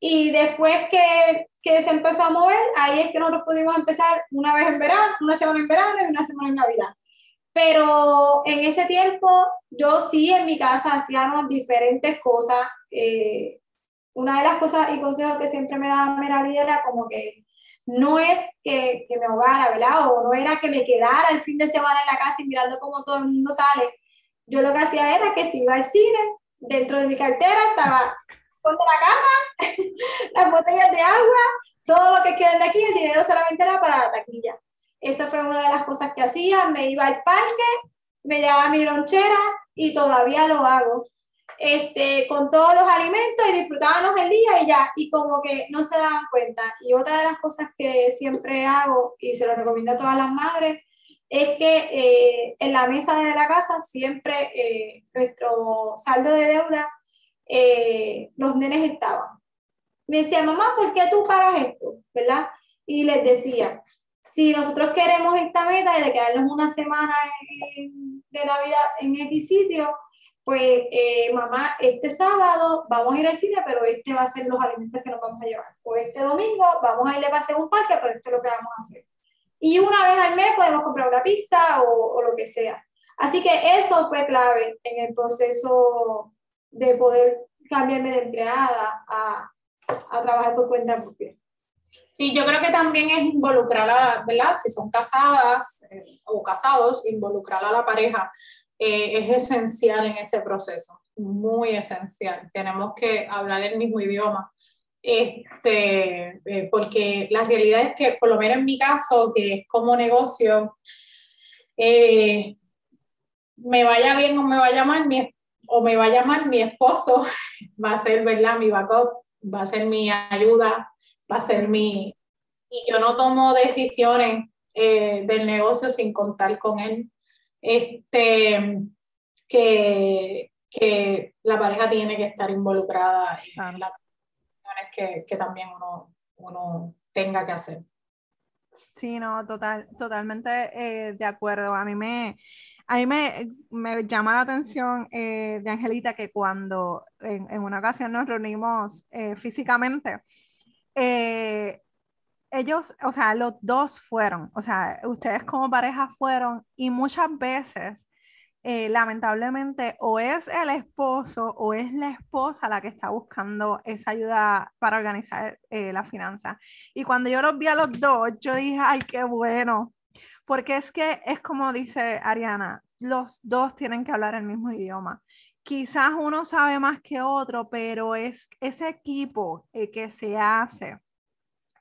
Speaker 3: y después que, que, se empezó a mover, ahí es que nosotros pudimos empezar una vez en verano, una semana en verano y una semana en Navidad. Pero en ese tiempo yo sí en mi casa hacíamos diferentes cosas. Eh, una de las cosas y consejos que siempre me daba Merali era como que no es que, que, me ahogara, ¿verdad? O no era que me quedara el fin de semana en la casa y mirando cómo todo el mundo sale. Yo lo que hacía era que si iba al cine, dentro de mi cartera estaba de la casa, las botellas de agua, todo lo que queda de aquí, el dinero solamente era para la taquilla. Esa fue una de las cosas que hacía, me iba al parque, me llevaba mi lonchera y todavía lo hago. Este, con todos los alimentos y disfrutábamos el día y ya, y como que no se daban cuenta. Y otra de las cosas que siempre hago y se lo recomiendo a todas las madres es que eh, en la mesa de la casa siempre eh, nuestro saldo de deuda eh, los nenes estaban. Me decía, mamá, ¿por qué tú pagas esto? ¿Verdad? Y les decía, si nosotros queremos esta meta de quedarnos una semana de Navidad en X sitio, pues eh, mamá, este sábado vamos a ir al cine, pero este va a ser los alimentos que nos vamos a llevar. O este domingo vamos a ir a pasear un parque, pero esto es lo que vamos a hacer. Y una vez al mes podemos comprar una pizza o, o lo que sea. Así que eso fue clave en el proceso de poder cambiarme de empleada a, a trabajar por cuenta propia.
Speaker 2: Sí, yo creo que también es involucrar a, ¿verdad? Si son casadas eh, o casados, involucrar a la pareja eh, es esencial en ese proceso, muy esencial. Tenemos que hablar el mismo idioma. Este, eh, porque la realidad es que, por lo menos en mi caso, que es como negocio, me vaya bien o me vaya mal, mi, o me va a llamar mi esposo, va a ser, ¿verdad? Mi backup, va a ser mi ayuda, va a ser mi... Y yo no tomo decisiones eh, del negocio sin contar con él. Este, que, que la pareja tiene que estar involucrada en las decisiones que, que también uno, uno tenga que hacer.
Speaker 1: Sí, no, total, totalmente eh, de acuerdo. A mí me, a mí me, me llama la atención eh, de Angelita que cuando en, en, una ocasión nos reunimos eh, físicamente, eh, ellos, o sea, los dos fueron, o sea, ustedes como pareja fueron y muchas veces, lamentablemente, o es el esposo o es la esposa la que está buscando esa ayuda para organizar la finanza. Y cuando yo los vi a los dos, yo dije, ay, qué bueno, porque es que es como dice Ariana, los dos tienen que hablar el mismo idioma. Quizás uno sabe más que otro, pero es ese equipo eh, que se hace,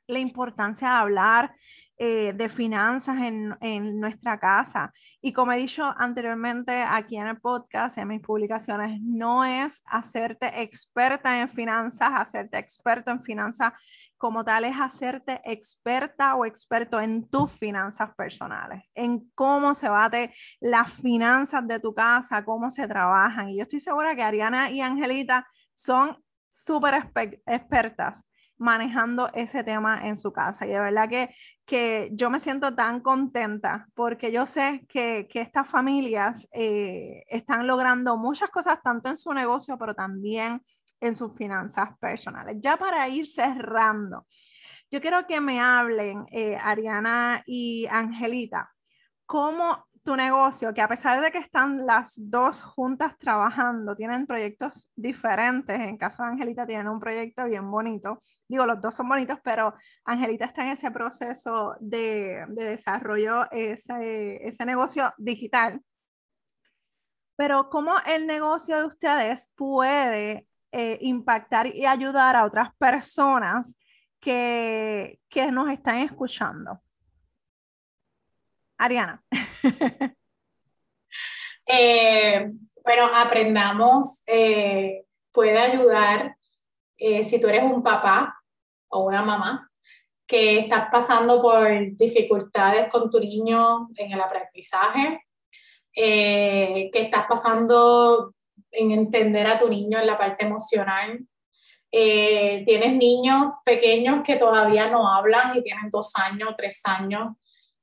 Speaker 1: la importancia de hablar eh, de finanzas en, en, nuestra casa. Y como he dicho anteriormente aquí en el podcast, en mis publicaciones, no es hacerte experta en finanzas, hacerte experto en finanzas como tal es hacerte experta o experto en tus finanzas personales, en cómo se bate las finanzas de tu casa, cómo se trabajan. Y yo estoy segura que Ariana y Angelita son súper expertas manejando ese tema en su casa. Y de verdad que, que yo me siento tan contenta porque yo sé que, que estas familias eh, están logrando muchas cosas, tanto en su negocio, pero también en sus finanzas personales. Ya para ir cerrando, yo quiero que me hablen, eh, Ariana y Angelita, cómo tu negocio, que a pesar de que están las dos juntas trabajando, tienen proyectos diferentes. En caso de Angelita, tienen un proyecto bien bonito. Digo, los dos son bonitos, pero Angelita está en ese proceso de, de desarrollo, ese, ese negocio digital. Pero cómo el negocio de ustedes puede eh, impactar y ayudar a otras personas que, que nos están escuchando? Ariana.
Speaker 2: Eh, bueno, aprendamos, eh, puede ayudar si tú eres un papá o una mamá que estás pasando por dificultades con tu niño en el aprendizaje, que estás pasando en entender a tu niño en la parte emocional. Eh, tienes niños pequeños que todavía no hablan y tienen dos años, tres años,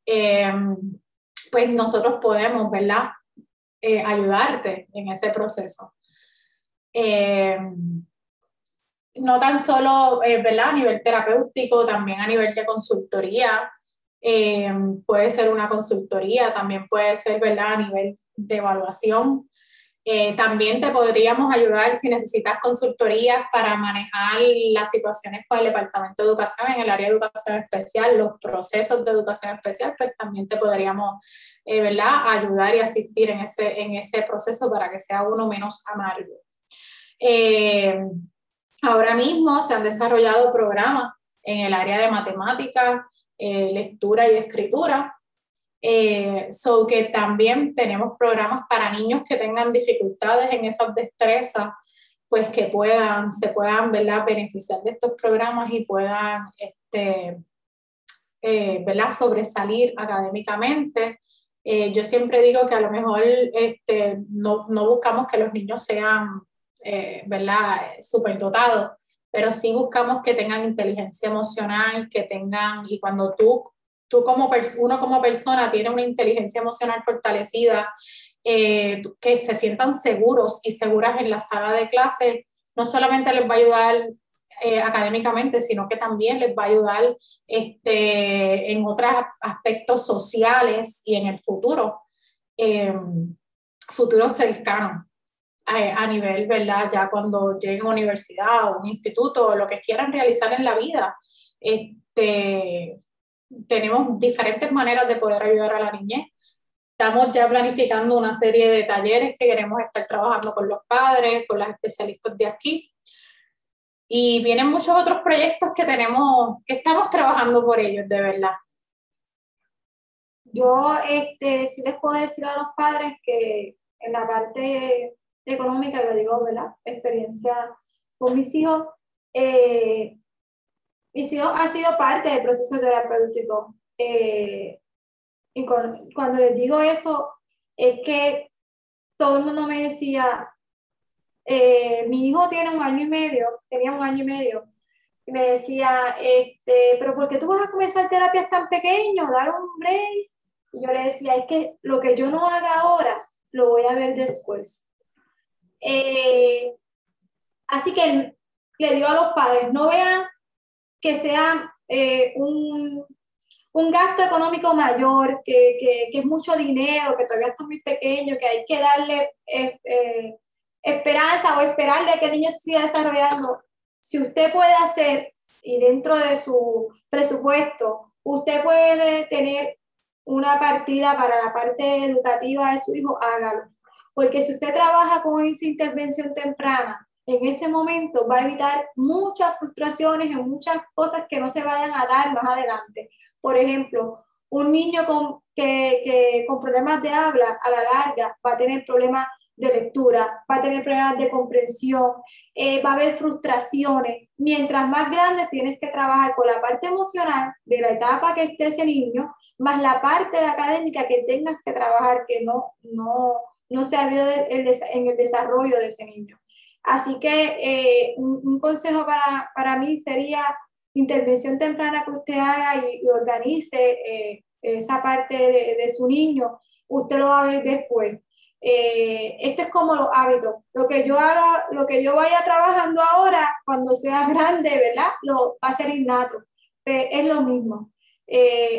Speaker 2: eh, pues nosotros podemos, ¿verdad? Eh, ayudarte en ese proceso. no tan solo, ¿verdad? A nivel terapéutico, también a nivel de consultoría. puede ser una consultoría, también puede ser, ¿verdad? A nivel de evaluación. Eh, también te podríamos ayudar si necesitas consultorías para manejar las situaciones con el Departamento de Educación en el área de educación especial, los procesos de educación especial, pues también te podríamos eh, ¿verdad? ayudar y asistir en ese, en ese proceso para que sea uno menos amargo. Eh, ahora mismo se han desarrollado programas en el área de matemáticas, lectura y escritura, eh, so que también tenemos programas para niños que tengan dificultades en esas destrezas, pues que puedan, se puedan ¿verdad? beneficiar de estos programas y puedan este, eh, ¿verdad? sobresalir académicamente. Eh, yo siempre digo que a lo mejor este, no, no buscamos que los niños sean eh, ¿verdad? superdotados, pero sí buscamos que tengan inteligencia emocional, que tengan, y cuando tú tú como uno como persona tiene una inteligencia emocional fortalecida, eh, que se sientan seguros y seguras en la sala de clase, no solamente les va a ayudar eh, académicamente, sino que también les va a ayudar este, en otros aspectos sociales y en el futuro, eh, futuro cercano. A, a, nivel, ¿verdad? Ya cuando lleguen a universidad o un instituto o lo que quieran realizar en la vida, este, tenemos diferentes maneras de poder ayudar a la niñez. Estamos ya planificando una serie de talleres que queremos estar trabajando con los padres, con las especialistas de aquí. Y vienen muchos otros proyectos que tenemos, que estamos trabajando por ellos, de verdad.
Speaker 3: Yo este, sí les puedo decir a los padres que en la parte económica, lo digo, ¿verdad? Experiencia con mis hijos, eh, y sí ha sido parte del proceso terapéutico. Eh, y cuando les digo eso, es que todo el mundo me decía, eh, mi hijo tiene un año y medio, tenía un año y medio, y me decía, este, pero ¿por qué tú vas a comenzar terapias tan pequeño? Dar un break. Y yo le decía, es que lo que yo no haga ahora, lo voy a ver después. Eh, así que le digo a los padres, no vean que sea eh, un, un, gasto económico mayor, que, que, que, es mucho dinero, que todavía está muy pequeño, que hay que darle eh, eh, esperanza o esperarle que el niño se siga desarrollando. Si usted puede hacer, y dentro de su presupuesto, usted puede tener una partida para la parte educativa de su hijo, hágalo. Porque si usted trabaja con esa intervención temprana, en ese momento va a evitar muchas frustraciones y muchas cosas que no se vayan a dar más adelante. Por ejemplo, un niño con, que, con problemas de habla a la larga va a tener problemas de lectura, va a tener problemas de comprensión, eh, va a haber frustraciones. Mientras más grande tienes que trabajar con la parte emocional de la etapa que esté ese niño, más la parte académica que tengas que trabajar que no, no, no se ha habido en el desarrollo de ese niño. Así que eh, un, consejo para, para, mí sería intervención temprana que usted haga y, organice eh, esa parte de, su niño, usted lo va a ver después. Eh, este es como los hábitos. Lo que yo haga, lo que yo vaya trabajando ahora, cuando sea grande, ¿verdad? Lo va a ser innato. es lo mismo.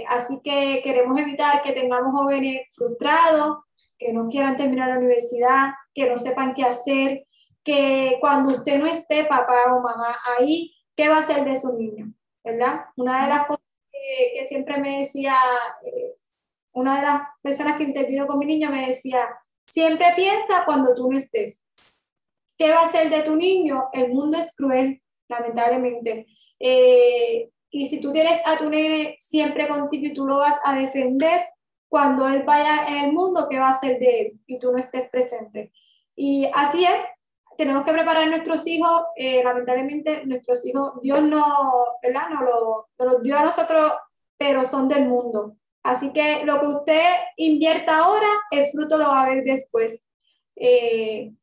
Speaker 3: así que queremos evitar que tengamos jóvenes frustrados, que no quieran terminar la universidad, que no sepan qué hacer, que cuando usted no esté, papá o mamá, ahí, ¿qué va a hacer de su niño? ¿Verdad? Una de las cosas que, siempre me decía, eh, una de las personas que intervino con mi niño me decía, siempre piensa cuando tú no estés. ¿qué va a ser de tu niño? El mundo es cruel, lamentablemente. Eh, y si tú tienes a tu nene siempre contigo y tú lo vas a defender, cuando él vaya en el mundo, ¿qué va a ser de él? Y tú no estés presente. Y así es, tenemos que preparar a nuestros hijos, eh, lamentablemente nuestros hijos, Dios no, ¿verdad? No, lo, los dio a nosotros, pero son del mundo. Así que lo que usted invierta ahora, el fruto lo va a ver después. Eh,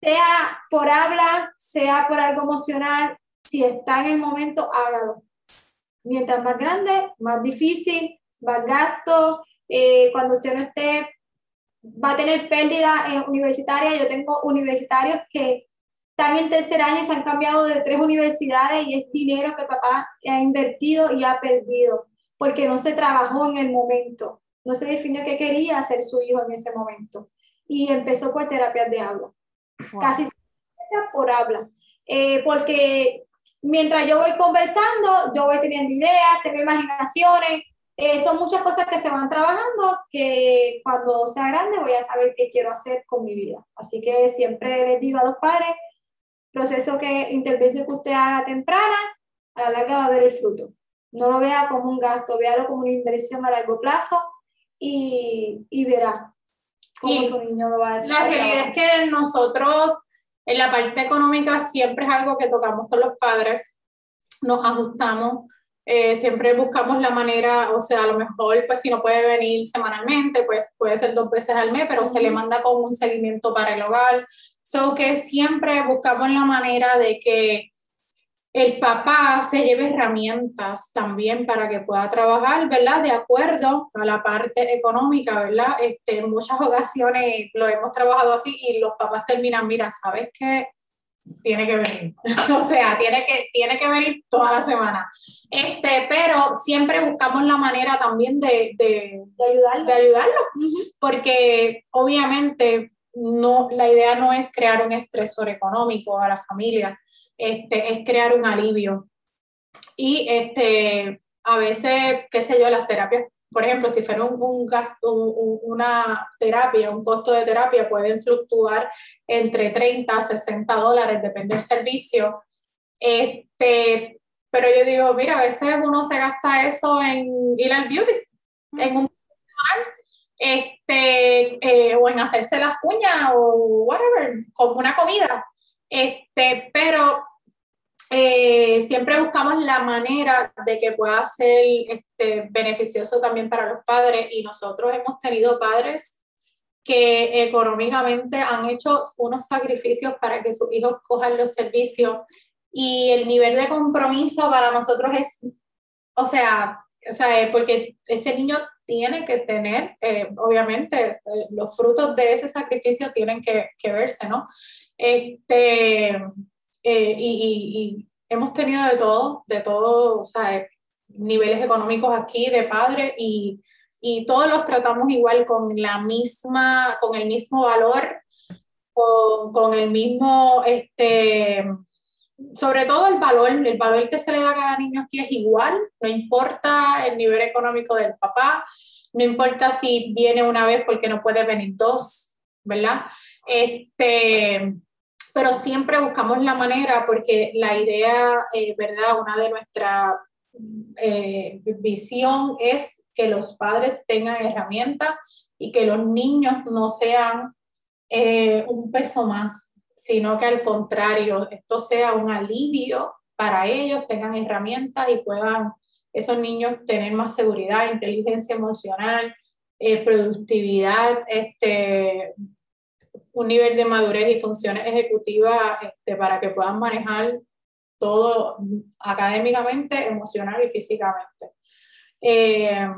Speaker 3: sea por habla, sea por algo emocional, si está en el momento, hágalo. Mientras más grande, más difícil, más gasto. Eh, cuando usted no esté va a tener pérdida en universitaria. Yo tengo universitarios que están en tercer año y se han cambiado de tres universidades y es dinero que papá ha invertido y ha perdido porque no se trabajó en el momento, no se definió qué quería hacer su hijo en ese momento. Y empezó por terapias de habla, casi por habla, eh, porque mientras yo voy conversando, yo voy teniendo ideas, tengo imaginaciones, eh, son muchas cosas que se van trabajando que cuando sea grande voy a saber qué quiero hacer con mi vida. Así que siempre les digo a los padres, proceso que intervención que usted haga temprana, a la larga va a ver el fruto. No lo vea como un gasto, véalo como una inversión a largo plazo y, y verá cómo su niño lo va a hacer.
Speaker 2: La realidad es que nosotros en la parte económica siempre es algo que tocamos con los padres, nos ajustamos eh, siempre buscamos la manera, o sea, a lo mejor, pues si no puede venir semanalmente, pues puede ser dos veces al mes, pero se le manda con un seguimiento para el hogar. So que siempre buscamos la manera de que el papá se lleve herramientas también para que pueda trabajar, ¿verdad? De acuerdo a la parte económica, ¿verdad? Este, en muchas ocasiones lo hemos trabajado así y los papás terminan, mira, ¿sabes qué? Tiene que venir. o sea, tiene que, tiene que venir toda la semana. Este, pero siempre buscamos la manera también de, de, ayudarlo, de ayudarlo porque obviamente no, la idea no es crear un estresor económico a la familia, este, es crear un alivio. Y este, a veces, qué sé yo, las terapias por ejemplo, si fuera un, gasto, una terapia, un costo de terapia, pueden fluctuar entre 30 a 60 dólares, depende del servicio. Este, pero yo digo, mira, a veces uno se gasta eso en ir al beauty, en un este, eh, o en hacerse las uñas o whatever, como una comida. Este, pero eh, siempre buscamos la manera de que pueda ser este, beneficioso también para los padres y nosotros hemos tenido padres que económicamente han hecho unos sacrificios para que sus hijos cojan los servicios y el nivel de compromiso para nosotros es, o sea, o sea porque ese niño tiene que tener, eh, obviamente, eh, los frutos de ese sacrificio tienen que, que verse, ¿no? Este, eh, y, hemos tenido de todo, de todo, o sea, niveles económicos aquí de padre y, y todos los tratamos igual con la misma, con el mismo valor, con, con, el mismo, este, sobre todo el valor, el valor que se le da a cada niño aquí es igual, no importa el nivel económico del papá, no importa si viene una vez porque no puede venir dos, ¿verdad? Este, pero siempre buscamos la manera porque la idea, eh, ¿verdad? Una de nuestra eh, visión es que los padres tengan herramientas y que los niños no sean eh, un peso más, sino que al contrario, esto sea un alivio para ellos, tengan herramientas y puedan esos niños tener más seguridad, inteligencia emocional, productividad, este, un nivel de madurez y funciones ejecutivas este, para que puedan manejar todo académicamente, emocional y físicamente. Eh,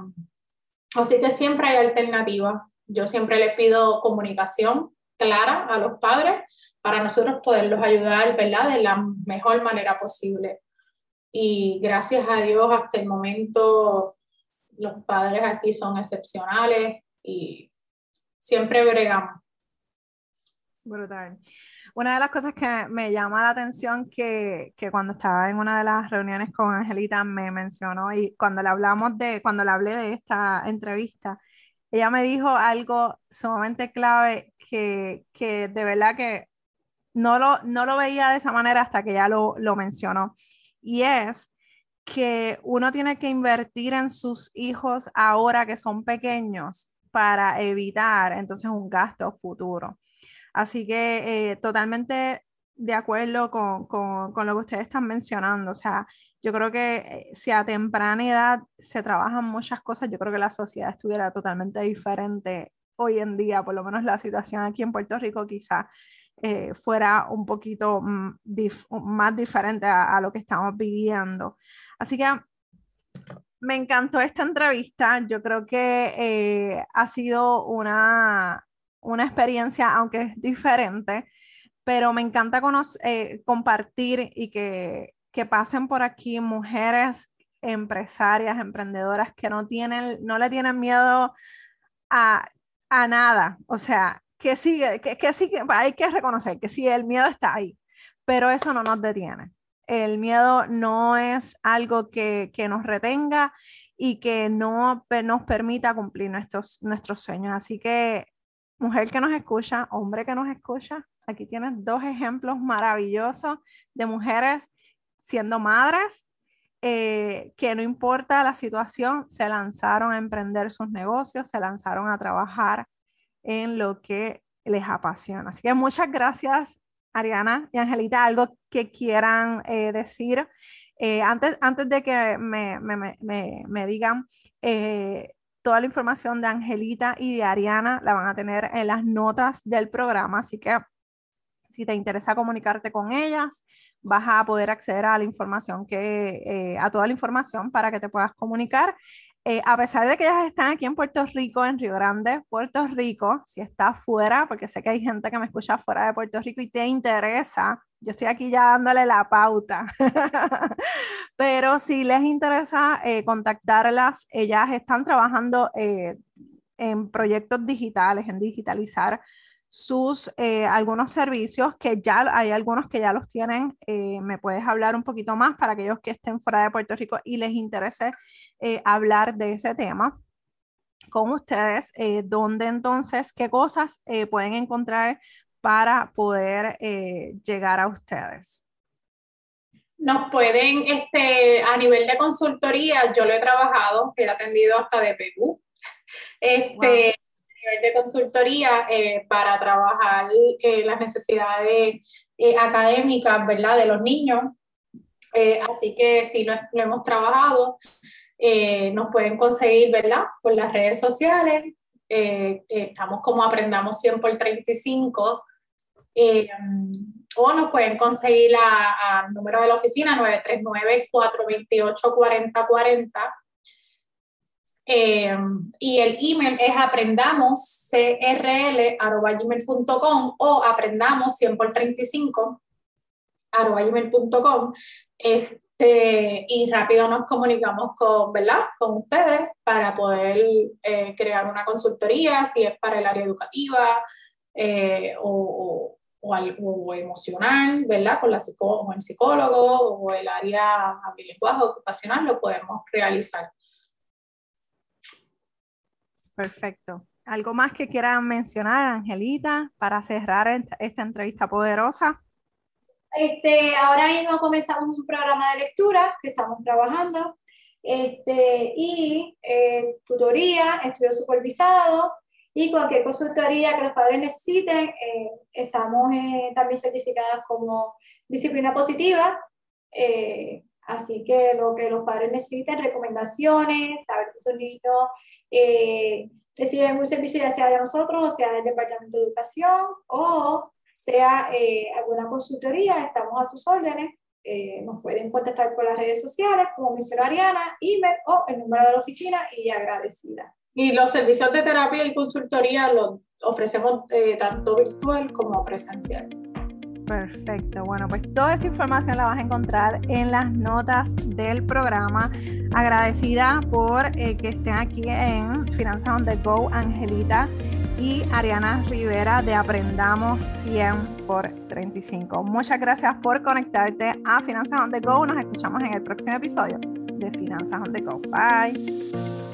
Speaker 2: así que siempre hay alternativas. Yo siempre les pido comunicación clara a los padres para nosotros poderlos ayudar, ¿verdad? De la mejor manera posible. Y gracias a Dios, hasta el momento, los padres aquí son excepcionales y siempre bregamos.
Speaker 1: Brutal. Una de las cosas que me llama la atención que, que, cuando estaba en una de las reuniones con Angelita me mencionó y cuando le hablamos de, cuando le hablé de esta entrevista, ella me dijo algo sumamente clave que, que de verdad que no lo, no lo veía de esa manera hasta que ya lo, lo mencionó. Y es que uno tiene que invertir en sus hijos ahora que son pequeños para evitar entonces un gasto futuro. Así que eh, totalmente de acuerdo con, con, con, lo que ustedes están mencionando. O sea, yo creo que eh, si a temprana edad se trabajan muchas cosas, yo creo que la sociedad estuviera totalmente diferente hoy en día, por lo menos la situación aquí en Puerto Rico quizá eh, fuera un poquito mm, más diferente a, lo que estamos viviendo. Así que me encantó esta entrevista. Yo creo que ha sido una, una experiencia, aunque es diferente, pero me encanta eh, compartir y que, que, pasen por aquí mujeres empresarias, emprendedoras que no, tienen, no le tienen miedo a, a nada. O sea, que sigue, que, que sí, hay que reconocer que sí, el miedo está ahí, pero eso no nos detiene. El miedo no es algo que, que nos retenga y que no nos permita cumplir nuestros, nuestros sueños. Así que, mujer que nos escucha, hombre que nos escucha, aquí tienes dos ejemplos maravillosos de mujeres siendo madres eh, que no importa la situación, se lanzaron a emprender sus negocios, se lanzaron a trabajar en lo que les apasiona. Así que muchas gracias, Ariana y Angelita. Algo que quieran eh, decir eh, antes, antes de que me, me, me, me digan. Toda la información de Angelita y de Ariana la van a tener en las notas del programa, así que si te interesa comunicarte con ellas, vas a poder acceder a la información que, a toda la información para que te puedas comunicar. Eh, a pesar de que ellas están aquí en Puerto Rico, en Río Grande, Puerto Rico, si está fuera, porque sé que hay gente que me escucha fuera de Puerto Rico y te interesa, yo estoy aquí ya dándole la pauta, pero si les interesa eh, contactarlas, ellas están trabajando eh, en proyectos digitales, en digitalizar sus algunos servicios que ya hay algunos que ya los tienen. me puedes hablar un poquito más para aquellos que estén fuera de Puerto Rico y les interese eh, hablar de ese tema con ustedes, eh, donde entonces, qué cosas eh, pueden encontrar para poder llegar a ustedes.
Speaker 2: Nos pueden, este, a nivel de consultoría, yo lo he trabajado, he atendido hasta de Perú, este, a nivel de consultoría para trabajar las necesidades académicas, ¿verdad?, de los niños. así que sí, lo, lo hemos trabajado. Eh, nos pueden conseguir, ¿verdad? Por las redes sociales. Eh, eh, estamos como Aprendamos 100 por 35. O nos pueden conseguir al número de la oficina 939-428-4040. y el email es aprendamoscrl.com o aprendamos 100 por 35 gmail.com. Este, y rápido nos comunicamos con, ¿verdad? con ustedes para poder eh, crear una consultoría, si es para el área educativa eh, o, o, o, emocional, ¿verdad? Con, la con el psicólogo o el área de lenguaje ocupacional, lo podemos realizar.
Speaker 1: Perfecto. ¿Algo más que quieran mencionar, Angelita, para cerrar esta entrevista poderosa?
Speaker 3: Este, ahora mismo comenzamos un programa de lectura que estamos trabajando este, y eh, tutoría, estudio supervisado y cualquier consultoría que los padres necesiten. Eh, estamos eh, también certificadas como disciplina positiva, así que lo que los padres necesiten, recomendaciones, saber si su niños reciben un servicio ya sea de nosotros o sea del Departamento de Educación o sea eh, alguna consultoría, estamos a sus órdenes. Eh, nos pueden contactar por las redes sociales, como mencionó Ariana, email o el número de la oficina y agradecida.
Speaker 2: Y los servicios de terapia y consultoría los ofrecemos eh, tanto virtual como presencial.
Speaker 1: Perfecto. Bueno, pues toda esta información la vas a encontrar en las notas del programa. Agradecida por que estén aquí en Finanzas on the Go, Angelita y Ariana Rivera de Aprendamos 100 por 35. Muchas gracias por conectarte a Finanzas on the Go. Nos escuchamos en el próximo episodio de Finanzas on the Go. Bye.